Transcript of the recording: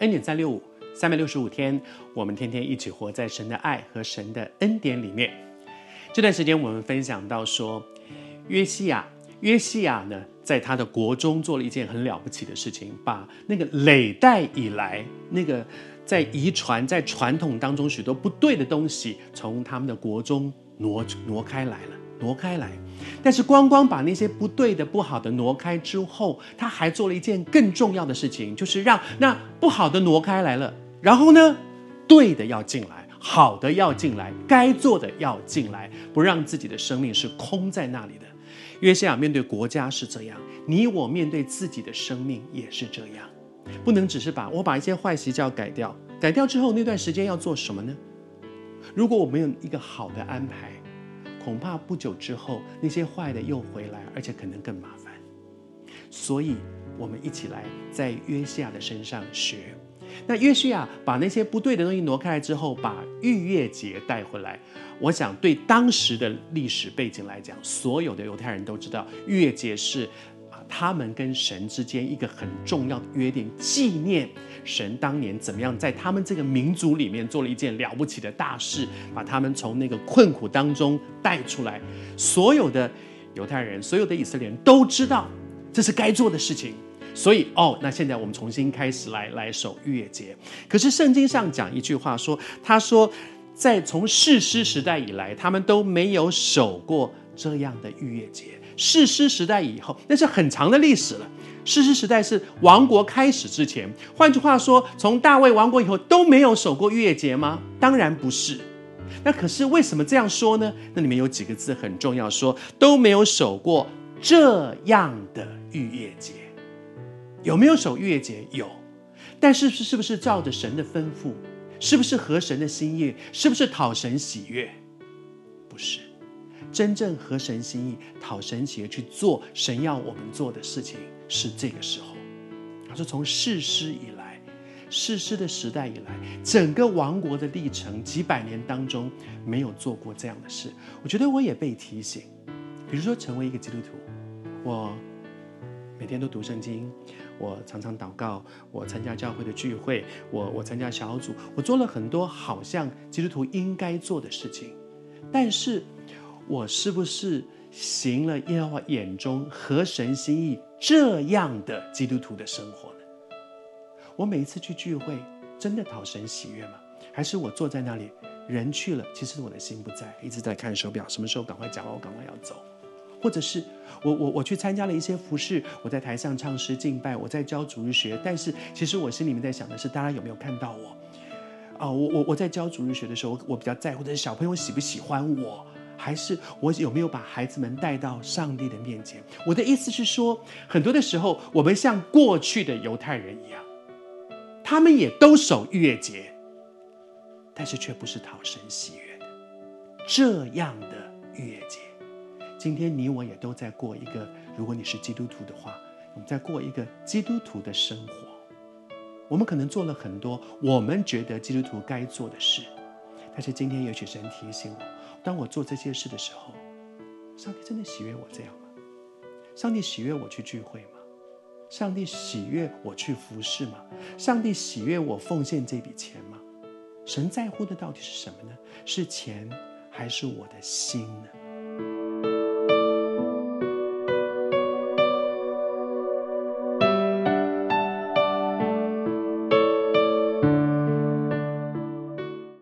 恩典三六五，三百六十五天，我们天天一起活在神的爱和神的恩典里面。这段时间我们分享到说，约西亚，约西亚呢，在他的国中做了一件很了不起的事情，把那个累代以来那个在遗传在传统当中许多不对的东西，从他们的国中挪挪开来了。挪开来，但是光光把那些不对的、不好的挪开之后，他还做了一件更重要的事情，就是让那不好的挪开来了，然后呢，对的要进来，好的要进来，该做的要进来，不让自己的生命是空在那里的。约西亚面对国家是这样，你我面对自己的生命也是这样，不能只是把我把一些坏习教改掉，改掉之后那段时间要做什么呢？如果我没有一个好的安排。恐怕不久之后，那些坏的又回来，而且可能更麻烦。所以，我们一起来在约西亚的身上学。那约西亚把那些不对的东西挪开来之后，把逾越节带回来。我想，对当时的历史背景来讲，所有的犹太人都知道，逾越节是。他们跟神之间一个很重要的约定，纪念神当年怎么样在他们这个民族里面做了一件了不起的大事，把他们从那个困苦当中带出来。所有的犹太人，所有的以色列人都知道这是该做的事情。所以，哦，那现在我们重新开始来来守逾越节。可是圣经上讲一句话说，他说，在从士师时代以来，他们都没有守过这样的逾越节。士师时代以后，那是很长的历史了。士师时代是王国开始之前，换句话说，从大卫王国以后都没有守过逾越节吗？当然不是。那可是为什么这样说呢？那里面有几个字很重要，说都没有守过这样的逾越节。有没有守逾越节？有，但是是是不是照着神的吩咐？是不是合神的心意？是不是讨神喜悦？不是。真正合神心意、讨神喜悦去做神要我们做的事情，是这个时候。他说，从士师以来，士师的时代以来，整个王国的历程几百年当中，没有做过这样的事。我觉得我也被提醒，比如说成为一个基督徒，我每天都读圣经，我常常祷告，我参加教会的聚会，我我参加小组，我做了很多好像基督徒应该做的事情，但是。我是不是行了耶和华眼中合神心意这样的基督徒的生活呢？我每一次去聚会，真的讨神喜悦吗？还是我坐在那里，人去了，其实我的心不在，一直在看手表，什么时候赶快讲完，我赶快要走。或者是我我我去参加了一些服事，我在台上唱诗敬拜，我在教主日学，但是其实我心里面在想的是，大家有没有看到我？啊、我我我在教主日学的时候，我比较在乎的是小朋友喜不喜欢我。还是我有没有把孩子们带到上帝的面前？我的意思是说，很多的时候，我们像过去的犹太人一样，他们也都守逾越节，但是却不是讨神喜悦的这样的逾越节。今天你我也都在过一个，如果你是基督徒的话，我们在过一个基督徒的生活。我们可能做了很多我们觉得基督徒该做的事，但是今天也许神提醒我。当我做这些事的时候，上帝真的喜悦我这样吗？上帝喜悦我去聚会吗？上帝喜悦我去服侍吗？上帝喜悦我奉献这笔钱吗？神在乎的到底是什么呢？是钱还是我的心呢？